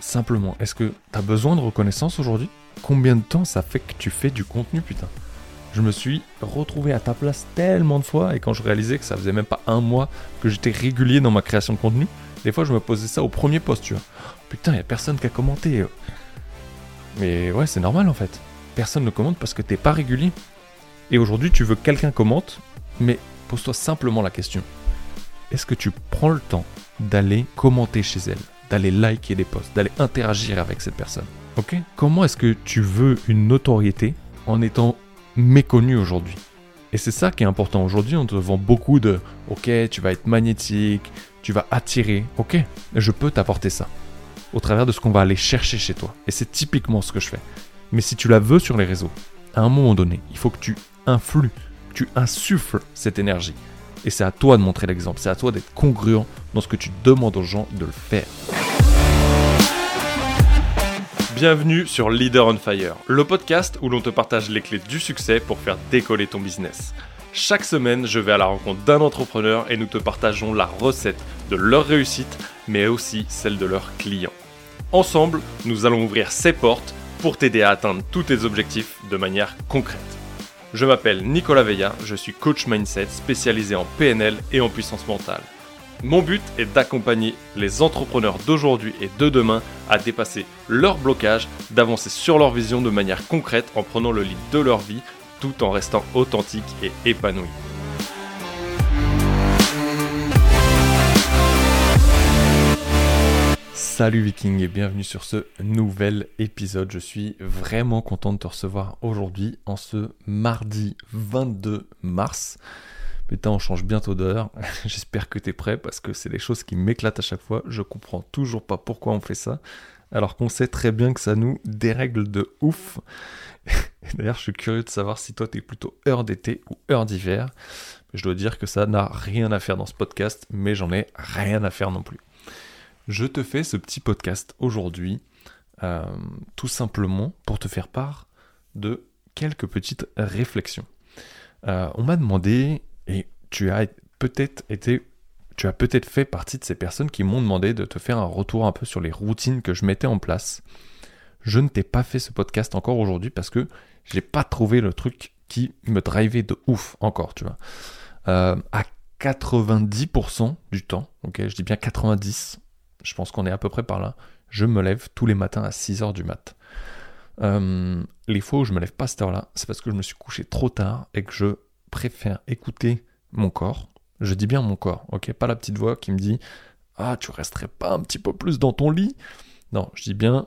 simplement, est-ce que tu as besoin de reconnaissance aujourd'hui? Combien de temps ça fait que tu fais du contenu, putain? Je me suis retrouvé à ta place tellement de fois et quand je réalisais que ça faisait même pas un mois que j'étais régulier dans ma création de contenu, des fois je me posais ça au premier post, tu vois. Putain, y a personne qui a commenté. Mais ouais, c'est normal en fait. Personne ne commente parce que t'es pas régulier. Et aujourd'hui, tu veux que quelqu'un commente, mais pose-toi simplement la question. Est-ce que tu prends le temps d'aller commenter chez elle, d'aller liker des posts, d'aller interagir avec cette personne Ok Comment est-ce que tu veux une notoriété en étant méconnu aujourd'hui? Et c'est ça qui est important. Aujourd'hui, on te vend beaucoup de Ok, tu vas être magnétique, tu vas attirer. Ok, je peux t'apporter ça au travers de ce qu'on va aller chercher chez toi. Et c'est typiquement ce que je fais. Mais si tu la veux sur les réseaux, à un moment donné, il faut que tu influes, tu insuffles cette énergie. Et c'est à toi de montrer l'exemple, c'est à toi d'être congruent dans ce que tu demandes aux gens de le faire. Bienvenue sur Leader on Fire, le podcast où l'on te partage les clés du succès pour faire décoller ton business. Chaque semaine, je vais à la rencontre d'un entrepreneur et nous te partageons la recette de leur réussite, mais aussi celle de leurs clients. Ensemble, nous allons ouvrir ces portes pour t'aider à atteindre tous tes objectifs de manière concrète. Je m'appelle Nicolas Veilla, je suis coach mindset spécialisé en PNL et en puissance mentale. Mon but est d'accompagner les entrepreneurs d'aujourd'hui et de demain à dépasser leurs blocages, d'avancer sur leur vision de manière concrète en prenant le lead de leur vie tout en restant authentique et épanoui. Salut Viking et bienvenue sur ce nouvel épisode. Je suis vraiment content de te recevoir aujourd'hui en ce mardi 22 mars. Putain, on change bientôt d'heure. J'espère que tu es prêt parce que c'est des choses qui m'éclatent à chaque fois. Je comprends toujours pas pourquoi on fait ça. Alors qu'on sait très bien que ça nous dérègle de ouf. D'ailleurs, je suis curieux de savoir si toi tu es plutôt heure d'été ou heure d'hiver. Je dois dire que ça n'a rien à faire dans ce podcast, mais j'en ai rien à faire non plus. Je te fais ce petit podcast aujourd'hui euh, tout simplement pour te faire part de quelques petites réflexions. Euh, on m'a demandé, et tu as peut-être été, tu as peut-être fait partie de ces personnes qui m'ont demandé de te faire un retour un peu sur les routines que je mettais en place. Je ne t'ai pas fait ce podcast encore aujourd'hui parce que j'ai pas trouvé le truc qui me drivait de ouf encore, tu vois. Euh, à 90% du temps, ok, je dis bien 90, je pense qu'on est à peu près par là, je me lève tous les matins à 6h du mat. Euh, les fois où je me lève pas à cette heure-là, c'est parce que je me suis couché trop tard et que je préfère écouter mon corps. Je dis bien mon corps, ok, pas la petite voix qui me dit Ah, tu resterais pas un petit peu plus dans ton lit? Non, je dis bien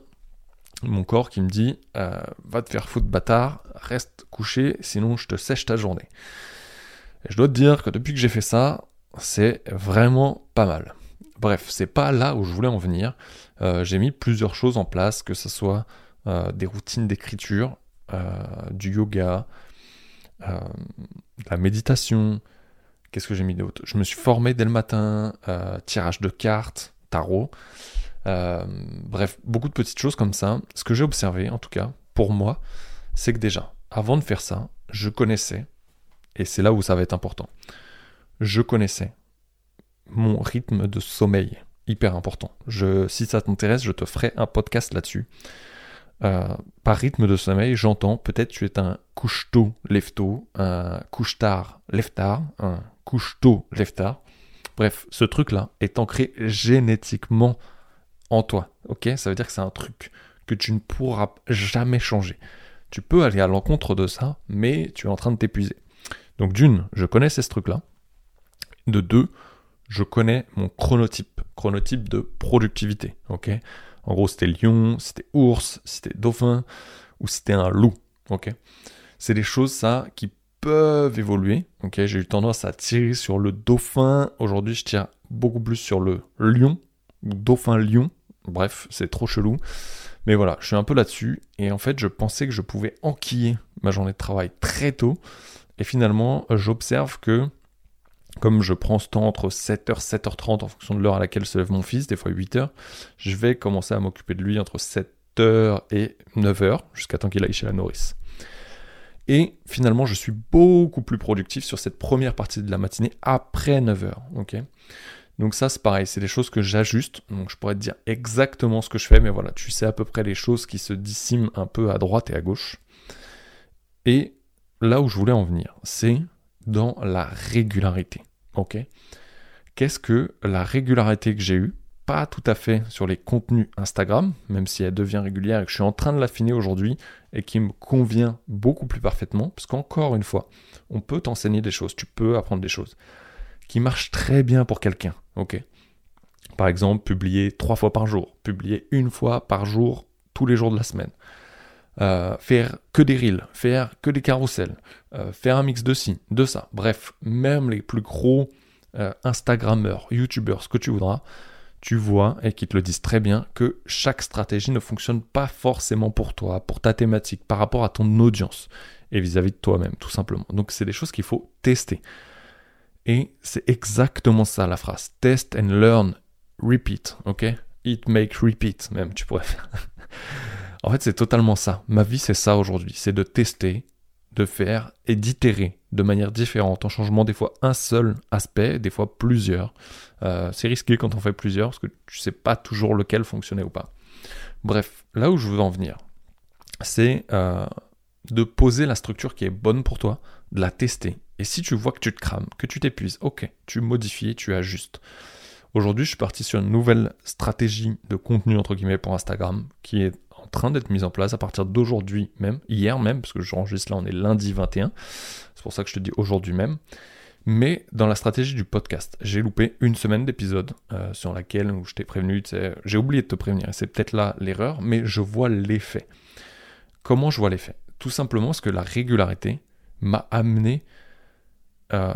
mon corps qui me dit euh, Va te faire foutre bâtard, reste couché, sinon je te sèche ta journée. Et je dois te dire que depuis que j'ai fait ça, c'est vraiment pas mal. Bref, c'est pas là où je voulais en venir. Euh, j'ai mis plusieurs choses en place, que ce soit euh, des routines d'écriture, euh, du yoga, la méditation. Qu'est-ce que j'ai mis d'autre? Je me suis formé dès le matin, tirage de cartes, tarot. bref, beaucoup de petites choses comme ça. Ce que j'ai observé, en tout cas, pour moi, c'est que déjà, avant de faire ça, je connaissais, et c'est là où ça va être important, je connaissais mon rythme de sommeil. Hyper important. Je, si ça t'intéresse, je te ferai un podcast là-dessus. Euh, par rythme de sommeil, j'entends peut-être tu es un couche tôt, lève tôt, un couche tard, lève tard, un couche tôt, lève tard. Bref, ce truc-là est ancré génétiquement en toi. Ok? Ça veut dire que c'est un truc que tu ne pourras jamais changer. Tu peux aller à l'encontre de ça, mais tu es en train de t'épuiser. Donc d'une, je connaissais ce truc-là. De deux, je connais mon chronotype, chronotype de productivité. Ok? En gros, c'était lion, c'était ours, c'était dauphin ou c'était un loup. Ok? C'est des choses, ça, qui peuvent évoluer. Ok? J'ai eu tendance à tirer sur le dauphin. Aujourd'hui, je tire beaucoup plus sur le lion ou dauphin-lion. Bref, c'est trop chelou. Mais voilà, je suis un peu là-dessus. Et en fait, je pensais que je pouvais enquiller ma journée de travail très tôt. Et finalement, j'observe que comme je prends ce temps entre 7h, 7h30 en fonction de l'heure à laquelle se lève mon fils, des fois 8h, je vais commencer à m'occuper de lui entre 7h et 9h, jusqu'à temps qu'il aille chez la nourrice. Et finalement, je suis beaucoup plus productif sur cette première partie de la matinée après 9h. ok? Donc ça, c'est pareil, c'est des choses que j'ajuste. Donc je pourrais te dire exactement ce que je fais, mais voilà, tu sais à peu près les choses qui se dissimulent un peu à droite et à gauche. Et là où je voulais en venir, c'est dans la régularité. Ok? Qu'est-ce que la régularité que j'ai eue? Pas tout à fait sur les contenus Instagram, même si elle devient régulière et que je suis en train de l'affiner aujourd'hui et qui me convient beaucoup plus parfaitement, parce qu'encore une fois, on peut t'enseigner des choses, tu peux apprendre des choses qui marchent très bien pour quelqu'un. Ok? Par exemple, publier trois fois par jour, publier une fois par jour tous les jours de la semaine. Euh, faire que des reels, faire que des carousels, euh, faire un mix de ci, de ça. Bref, même les plus gros euh, Instagrammeurs, YouTubeurs, ce que tu voudras, tu vois et qui te le disent très bien que chaque stratégie ne fonctionne pas forcément pour toi, pour ta thématique, par rapport à ton audience et vis-à-vis de toi-même, tout simplement. Donc c'est des choses qu'il faut tester. Et c'est exactement ça la phrase. Test and learn, repeat, ok? It make repeat, même, tu pourrais faire. En fait, c'est totalement ça. Ma vie, c'est ça aujourd'hui. C'est de tester, de faire et d'itérer de manière différente, en changeant des fois un seul aspect, des fois plusieurs. Euh, c'est risqué quand on fait plusieurs, parce que tu sais pas toujours lequel fonctionnait ou pas. Bref, là où je veux en venir, c'est euh, de poser la structure qui est bonne pour toi, de la tester. Et si tu vois que tu te crames, que tu t'épuises, ok, tu modifies, tu ajustes. Aujourd'hui, je suis parti sur une nouvelle stratégie de contenu entre guillemets pour Instagram qui est train d'être mise en place à partir d'aujourd'hui même, hier même, parce que je enregistre là, on est lundi 21, c'est pour ça que je te dis aujourd'hui même. Mais dans la stratégie du podcast, j'ai loupé une semaine d'épisode euh, sur laquelle où je t'ai prévenu, j'ai oublié de te prévenir, et c'est peut-être là l'erreur, mais je vois l'effet. Comment je vois l'effet Tout simplement parce que la régularité m'a amené euh,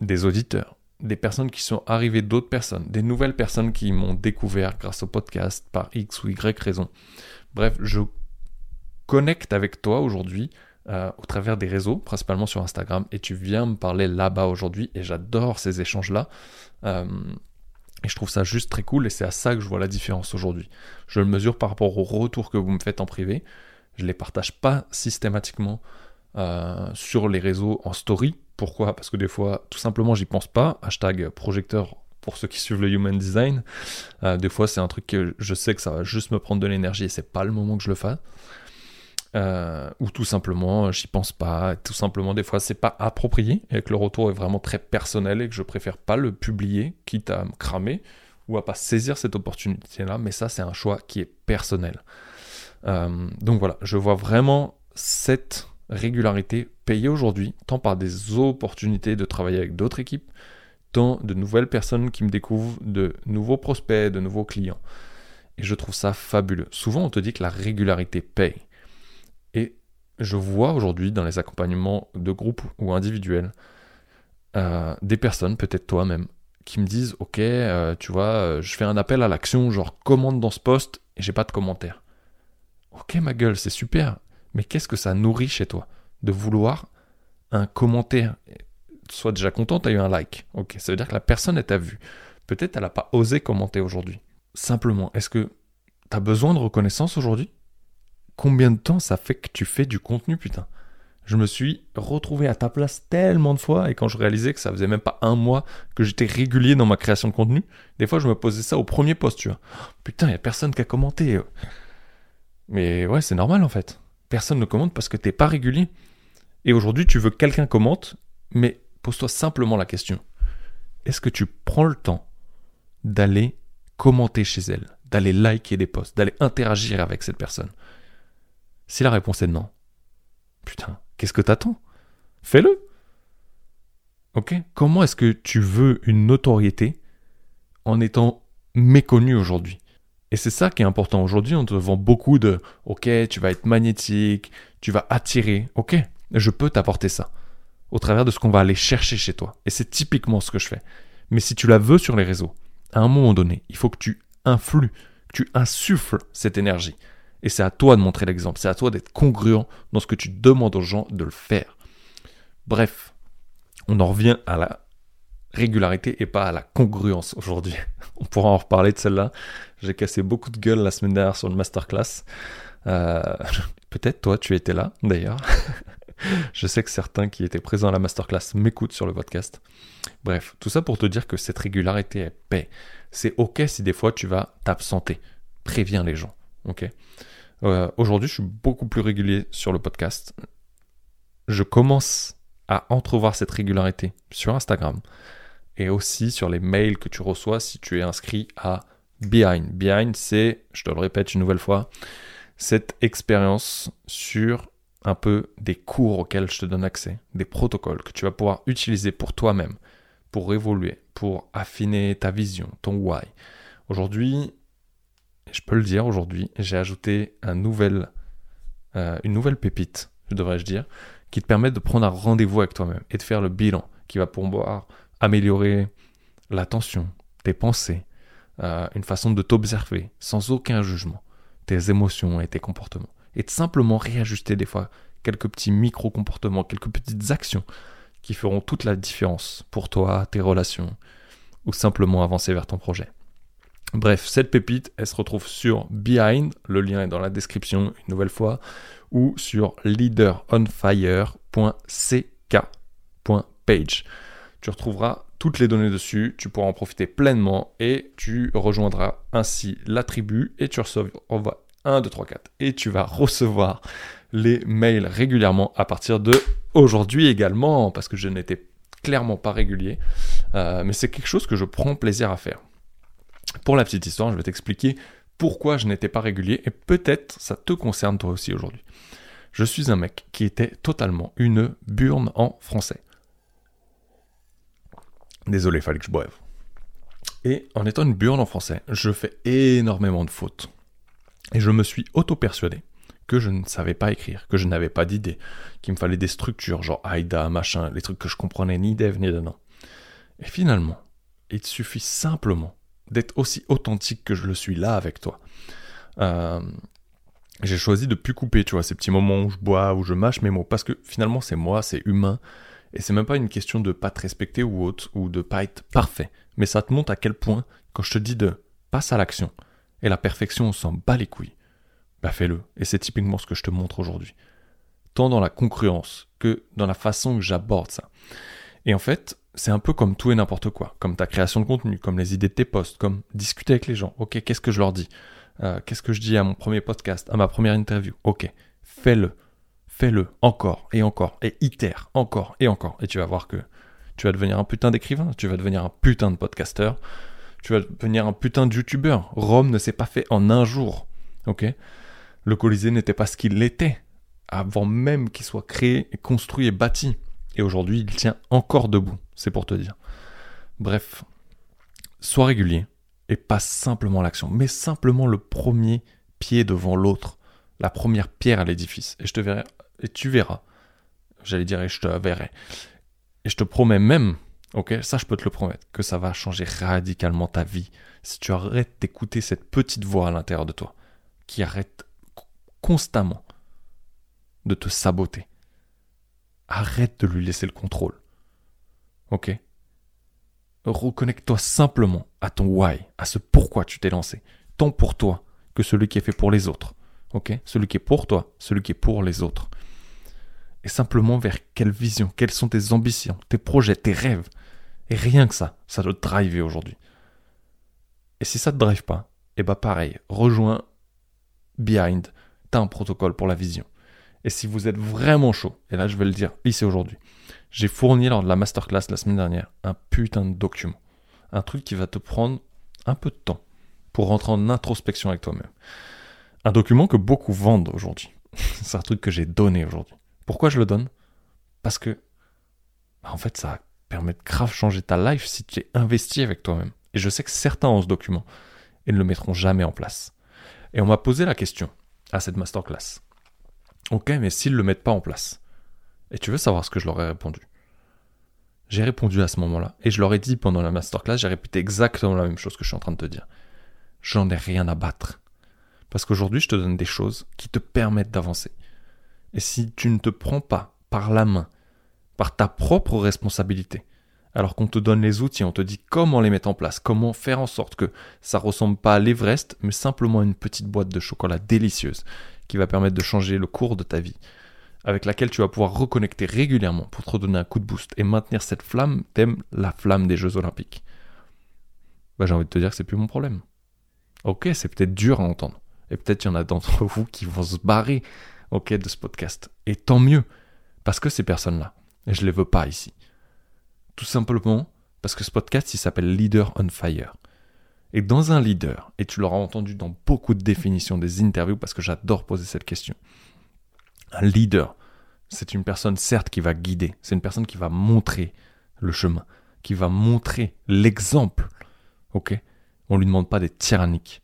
des auditeurs, des personnes qui sont arrivées d'autres personnes, des nouvelles personnes qui m'ont découvert grâce au podcast par X ou Y raison. Bref, je connecte avec toi aujourd'hui euh, au travers des réseaux, principalement sur Instagram, et tu viens me parler là-bas aujourd'hui, et j'adore ces échanges-là. Euh, et je trouve ça juste très cool, et c'est à ça que je vois la différence aujourd'hui. Je le mesure par rapport aux retours que vous me faites en privé. Je ne les partage pas systématiquement euh, sur les réseaux en story. Pourquoi? Parce que des fois, tout simplement, j'y pense pas. Hashtag projecteur pour ceux qui suivent le human design. Euh, des fois, c'est un truc que je sais que ça va juste me prendre de l'énergie et c'est pas le moment que je le fasse. Euh, ou tout simplement, j'y pense pas. Tout simplement, des fois, c'est pas approprié et que le retour est vraiment très personnel et que je préfère pas le publier, quitte à me cramer ou à pas saisir cette opportunité-là. Mais ça, c'est un choix qui est personnel. Euh, donc voilà, je vois vraiment cette régularité payée aujourd'hui, tant par des opportunités de travailler avec d'autres équipes, de nouvelles personnes qui me découvrent, de nouveaux prospects, de nouveaux clients. Et je trouve ça fabuleux. Souvent, on te dit que la régularité paye. Et je vois aujourd'hui dans les accompagnements de groupe ou individuels euh, des personnes, peut-être toi-même, qui me disent Ok, euh, tu vois, euh, je fais un appel à l'action, genre commande dans ce poste et j'ai pas de commentaire. Ok, ma gueule, c'est super. Mais qu'est-ce que ça nourrit chez toi? De vouloir un commentaire sois déjà content, tu as eu un like. Ok, ça veut dire que la personne, elle t'a vu. Peut-être elle n'a pas osé commenter aujourd'hui. Simplement, est-ce que tu as besoin de reconnaissance aujourd'hui? Combien de temps ça fait que tu fais du contenu, putain? Je me suis retrouvé à ta place tellement de fois, et quand je réalisais que ça faisait même pas un mois que j'étais régulier dans ma création de contenu, des fois je me posais ça au premier post, tu vois. Putain, y a personne qui a commenté. Mais ouais, c'est normal en fait. Personne ne commente parce que t'es pas régulier. Et aujourd'hui, tu veux que quelqu'un commente, mais pose-toi simplement la question. Est-ce que tu prends le temps d'aller commenter chez elle, d'aller liker des posts, d'aller interagir avec cette personne? Si la réponse est non, putain, qu'est-ce que t'attends? Fais-le Ok? Comment est-ce que tu veux une notoriété en étant méconnu aujourd'hui? Et c'est ça qui est important. Aujourd'hui, on te vend beaucoup de OK, tu vas être magnétique, tu vas attirer. OK, je peux t'apporter ça au travers de ce qu'on va aller chercher chez toi. Et c'est typiquement ce que je fais. Mais si tu la veux sur les réseaux, à un moment donné, il faut que tu influes, que tu insuffles cette énergie. Et c'est à toi de montrer l'exemple, c'est à toi d'être congruent dans ce que tu demandes aux gens de le faire. Bref, on en revient à la régularité et pas à la congruence aujourd'hui. On pourra en reparler de celle-là. J'ai cassé beaucoup de gueule la semaine dernière sur le masterclass. Euh, peut-être toi, tu étais là d'ailleurs. Je sais que certains qui étaient présents à la masterclass m'écoutent sur le podcast. Bref, tout ça pour te dire que cette régularité est paix. C'est ok si des fois tu vas t'absenter. Préviens les gens. Ok? Euh, aujourd'hui, je suis beaucoup plus régulier sur le podcast. Je commence à entrevoir cette régularité sur Instagram et aussi sur les mails que tu reçois si tu es inscrit à Behind. Behind, c'est, je te le répète une nouvelle fois, cette expérience sur un peu des cours auxquels je te donne accès, des protocoles que tu vas pouvoir utiliser pour toi-même, pour évoluer, pour affiner ta vision, ton why. Aujourd'hui, je peux le dire, aujourd'hui, j'ai ajouté euh, une nouvelle pépite, devrais-je dire, qui te permet de prendre un rendez-vous avec toi-même et de faire le bilan, qui va pouvoir améliorer l'attention, tes pensées, euh, une façon de t'observer sans aucun jugement, tes émotions et tes comportements et de simplement réajuster des fois quelques petits micro-comportements, quelques petites actions qui feront toute la différence pour toi, tes relations, ou simplement avancer vers ton projet. Bref, cette pépite, elle se retrouve sur Behind, le lien est dans la description une nouvelle fois, ou sur leaderonfire.ck.page. Tu retrouveras toutes les données dessus, tu pourras en profiter pleinement et tu rejoindras ainsi la tribu et tu recevras 1, 2, 3, 4. Et tu vas recevoir les mails régulièrement à partir de aujourd'hui également, parce que je n'étais clairement pas régulier. Euh, mais c'est quelque chose que je prends plaisir à faire. Pour la petite histoire, je vais t'expliquer pourquoi je n'étais pas régulier et peut-être ça te concerne toi aussi aujourd'hui. Je suis un mec qui était totalement une burne en français. Désolé, fallait que je boive. Et en étant une burne en français, je fais énormément de fautes. Et je me suis auto-persuadé que je ne savais pas écrire, que je n'avais pas d'idée, qu'il me fallait des structures, genre AIDA, machin, les trucs que je comprenais ni d'Ève ni d'Adam. Et finalement, il suffit simplement d'être aussi authentique que je le suis là avec toi. Euh, j'ai choisi de plus couper, tu vois, ces petits moments où je bois, où je mâche mes mots, parce que finalement c'est moi, c'est humain, et c'est même pas une question de pas te respecter ou autre, ou de pas être parfait, mais ça te montre à quel point, quand je te dis de passe à l'action, et la perfection, on s'en bat les couilles, bah fais-le. Et c'est typiquement ce que je te montre aujourd'hui. Tant dans la concurrence que dans la façon que j'aborde ça. Et en fait, c'est un peu comme tout et n'importe quoi, comme ta création de contenu, comme les idées de tes posts, comme discuter avec les gens. Ok, qu'est-ce que je leur dis? Euh, Qu'est-ce que je dis à mon premier podcast, à ma première interview? Ok, fais-le, fais-le encore et encore, et itère encore et encore. Et tu vas voir que tu vas devenir un putain d'écrivain, tu vas devenir un putain de podcasteur, tu vas devenir un putain de youtubeur. Rome ne s'est pas fait en un jour. Ok? Le Colisée n'était pas ce qu'il était avant même qu'il soit créé, construit et bâti. Et aujourd'hui, il tient encore debout. C'est pour te dire. Bref, sois régulier et passe simplement l'action. Mets simplement le premier pied devant l'autre, la première pierre à l'édifice. Et je te verrai, et tu verras. J'allais dire, et je te verrai. Et je te promets même Ok, ça je peux te le promettre, que ça va changer radicalement ta vie si tu arrêtes d'écouter cette petite voix à l'intérieur de toi qui arrête constamment de te saboter. Arrête de lui laisser le contrôle. Ok? Reconnecte-toi simplement à ton why, à ce pourquoi tu t'es lancé, tant pour toi que celui qui est fait pour les autres. Ok? Celui qui est pour toi, celui qui est pour les autres. Et simplement vers quelle vision, quelles sont tes ambitions, tes projets, tes rêves? Et rien que ça, ça doit te driver aujourd'hui. Et si ça te drive pas, et eh bah ben, pareil, rejoins Behind, t'as un protocole pour la vision. Et si vous êtes vraiment chaud, et là je vais le dire ici aujourd'hui, j'ai fourni lors de la masterclass la semaine dernière un putain de document. Un truc qui va te prendre un peu de temps pour rentrer en introspection avec toi-même. Un document que beaucoup vendent aujourd'hui. C'est un truc que j'ai donné aujourd'hui. Pourquoi je le donne? Parce que, bah, en fait, ça permet de grave changer ta life si tu es investi avec toi-même. Et je sais que certains ont ce document et ne le mettront jamais en place. Et on m'a posé la question à cette masterclass. Ok, mais s'ils ne le mettent pas en place Et tu veux savoir ce que je leur ai répondu? J'ai répondu à ce moment-là. Et je leur ai dit pendant la masterclass, j'ai répété exactement la même chose que je suis en train de te dire. J'en ai rien à battre. Parce qu'aujourd'hui, je te donne des choses qui te permettent d'avancer. Et si tu ne te prends pas par la main par ta propre responsabilité. Alors qu'on te donne les outils, on te dit comment les mettre en place, comment faire en sorte que ça ressemble pas à l'Everest, mais simplement à une petite boîte de chocolat délicieuse qui va permettre de changer le cours de ta vie. avec laquelle tu vas pouvoir reconnecter régulièrement pour te redonner un coup de boost et maintenir cette flamme, t'aimes la flamme des Jeux Olympiques. Bah, j'ai envie de te dire que c'est plus mon problème. Ok, c'est peut-être dur à entendre. Et peut-être il y en a d'entre vous qui vont se barrer ok, de ce podcast. Et tant mieux, parce que ces personnes-là, je ne les veux pas ici. Tout simplement parce que ce podcast, il s'appelle Leader on Fire. Et dans un leader, et tu l'auras entendu dans beaucoup de définitions des interviews parce que j'adore poser cette question. Un leader, c'est une personne certes qui va guider, c'est une personne qui va montrer le chemin, qui va montrer l'exemple. Ok? On lui demande pas d'être tyrannique.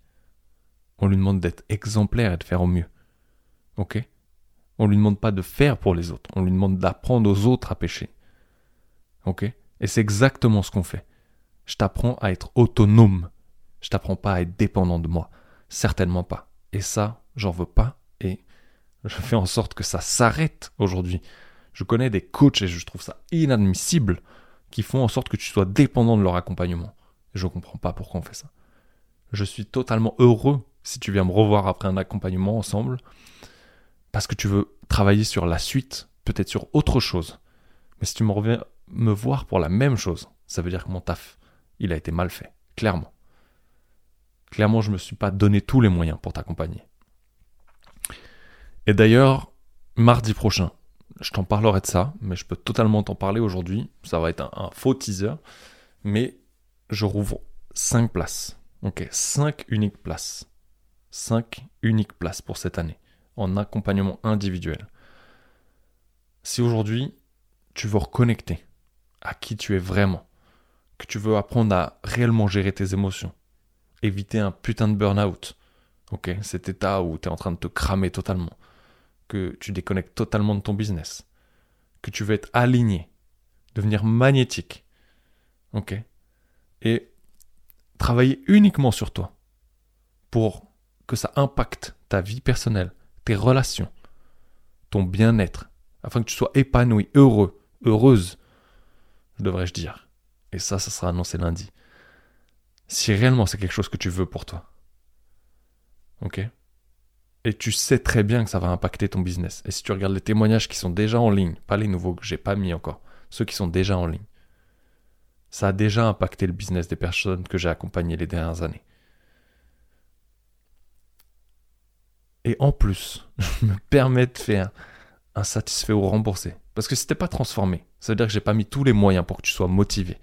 On lui demande d'être exemplaire et de faire au mieux. Ok? On lui demande pas de faire pour les autres. On lui demande d'apprendre aux autres à pêcher. Ok? Et c'est exactement ce qu'on fait. Je t'apprends à être autonome. Je t'apprends pas à être dépendant de moi. Certainement pas. Et ça, j'en veux pas. Et je fais en sorte que ça s'arrête aujourd'hui. Je connais des coachs et je trouve ça inadmissible qui font en sorte que tu sois dépendant de leur accompagnement. Je ne comprends pas pourquoi on fait ça. Je suis totalement heureux si tu viens me revoir après un accompagnement ensemble, parce que tu veux travailler sur la suite, peut-être sur autre chose. Mais si tu me reviens me voir pour la même chose, ça veut dire que mon taf, il a été mal fait, clairement. Clairement, je ne me suis pas donné tous les moyens pour t'accompagner. Et d'ailleurs, mardi prochain, je t'en parlerai de ça, mais je peux totalement t'en parler aujourd'hui. Ça va être un, faux teaser, mais je rouvre 5 places. Ok, 5 uniques places. 5 uniques places pour cette année en accompagnement individuel. Si aujourd'hui tu veux reconnecter à qui tu es vraiment, que tu veux apprendre à réellement gérer tes émotions, éviter un putain de burn-out, ok, cet état où tu es en train de te cramer totalement, que tu déconnectes totalement de ton business, que tu veux être aligné, devenir magnétique, ok, et travailler uniquement sur toi pour que ça impacte ta vie personnelle, relations, ton bien-être, afin que tu sois épanoui, heureux, heureuse, devrais-je dire. Et ça, ça sera annoncé lundi. Si réellement c'est quelque chose que tu veux pour toi. Ok? Et tu sais très bien que ça va impacter ton business. Et si tu regardes les témoignages qui sont déjà en ligne, pas les nouveaux que j'ai pas mis encore, ceux qui sont déjà en ligne, ça a déjà impacté le business des personnes que j'ai accompagnées les dernières années. Et en plus, je me permets de faire un satisfait ou remboursé. Parce que si t'es pas transformé, ça veut dire que j'ai pas mis tous les moyens pour que tu sois motivé.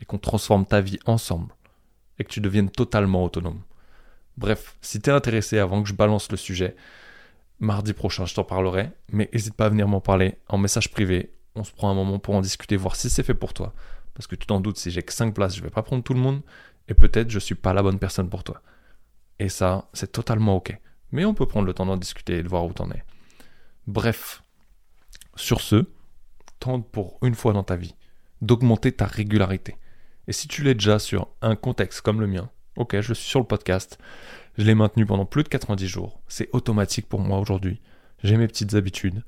Et qu'on transforme ta vie ensemble. Et que tu deviennes totalement autonome. Bref, si t'es intéressé avant que je balance le sujet, mardi prochain je t'en parlerai. Mais n'hésite pas à venir m'en parler en message privé. On se prend un moment pour en discuter, voir si c'est fait pour toi. Parce que tu t'en doutes, si j'ai que 5 places, je vais pas prendre tout le monde. Et peut-être je suis pas la bonne personne pour toi. Et ça, c'est totalement ok mais on peut prendre le temps d'en discuter et de voir où t'en es. Bref, sur ce, tente pour une fois dans ta vie d'augmenter ta régularité. Et si tu l'es déjà sur un contexte comme le mien, ok, je suis sur le podcast, je l'ai maintenu pendant plus de 90 jours, c'est automatique pour moi aujourd'hui, j'ai mes petites habitudes,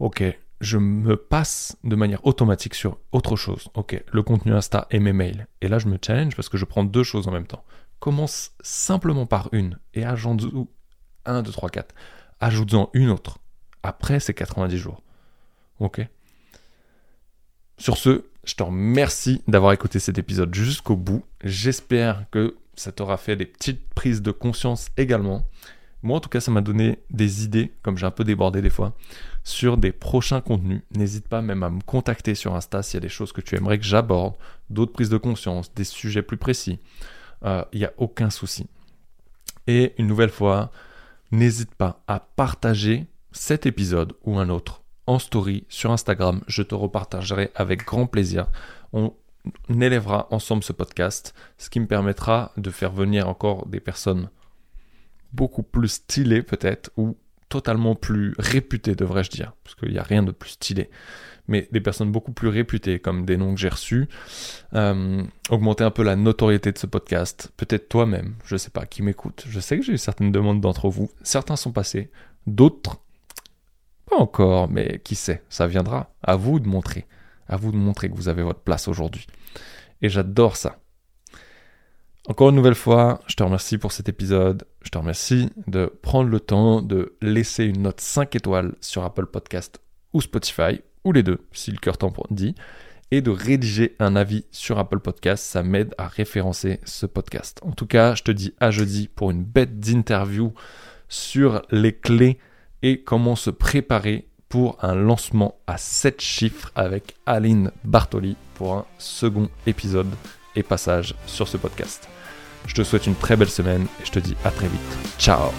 ok, je me passe de manière automatique sur autre chose, ok, le contenu Insta et mes mails. Et là, je me challenge parce que je prends deux choses en même temps. Commence simplement par une et agende 1, 2, 3, 4. Ajoute-en une autre après ces 90 jours. Ok Sur ce, je te remercie d'avoir écouté cet épisode jusqu'au bout. J'espère que ça t'aura fait des petites prises de conscience également. Moi, en tout cas, ça m'a donné des idées, comme j'ai un peu débordé des fois, sur des prochains contenus. N'hésite pas même à me contacter sur Insta s'il y a des choses que tu aimerais que j'aborde, d'autres prises de conscience, des sujets plus précis. Euh, il n'y a aucun souci. Et une nouvelle fois, n'hésite pas à partager cet épisode ou un autre en story sur Instagram. Je te repartagerai avec grand plaisir. On élèvera ensemble ce podcast, ce qui me permettra de faire venir encore des personnes beaucoup plus stylées peut-être, totalement plus réputées, devrais-je dire, parce qu'il n'y a rien de plus stylé mais des personnes beaucoup plus réputées, comme des noms que j'ai reçus, euh, augmenter un peu la notoriété de ce podcast. Peut-être toi-même, je ne sais pas, qui m'écoute. Je sais que j'ai eu certaines demandes d'entre vous. Certains sont passés, d'autres pas encore, mais qui sait, ça viendra. À vous de montrer, à vous de montrer que vous avez votre place aujourd'hui. Et j'adore ça. Encore une nouvelle fois, je te remercie pour cet épisode. Je te remercie de prendre le temps de laisser une note 5 étoiles sur Apple Podcast ou Spotify, ou les deux, si le cœur t'en dit, et de rédiger un avis sur Apple Podcast. Ça m'aide à référencer ce podcast. En tout cas, je te dis à jeudi pour une bête d'interview sur les clés et comment se préparer pour un lancement à 7 chiffres avec Aline Bartoli pour un second épisode et passage sur ce podcast. Je te souhaite une très belle semaine et je te dis à très vite. Ciao